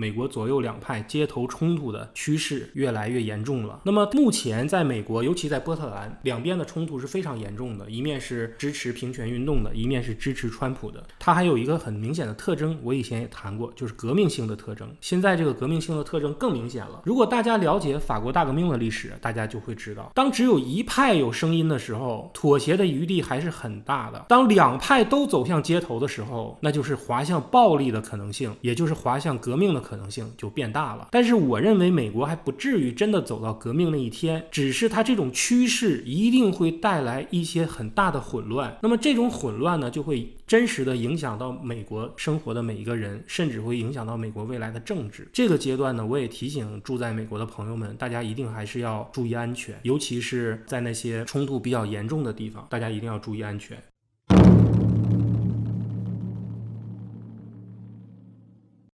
美国左右两派街头冲突的趋势越来越严重了。那么目前在美国，尤其在波特兰，两边的冲突是非常严重的，一面是支持平权运动的，一面是支持川普的。它还有一个很明显的特征，我以前也谈过，就是革命性的特征。现在这个革命性的特征更明显了。如果大家了解法国大革命的历史，大家就会知道，当只有一派有声音的时候，妥协的余地还是很大的。当两派都走向街头的时候，那就是滑向暴力的可能性，也就是滑向革命的可能性就变大了。但是我认为美国还不至于真的走到革命那一天，只是它这种趋势一定会带来一些很大的混乱。那么这种混乱呢，就会真实的影响到美国生活的每一个人，甚至会影响到美国未来的政治。这个阶段呢，我也提醒住在美国的朋友们，大家一定还是要注意安全，尤其是在那些冲突比较严重的地方，大家一定要注意安全。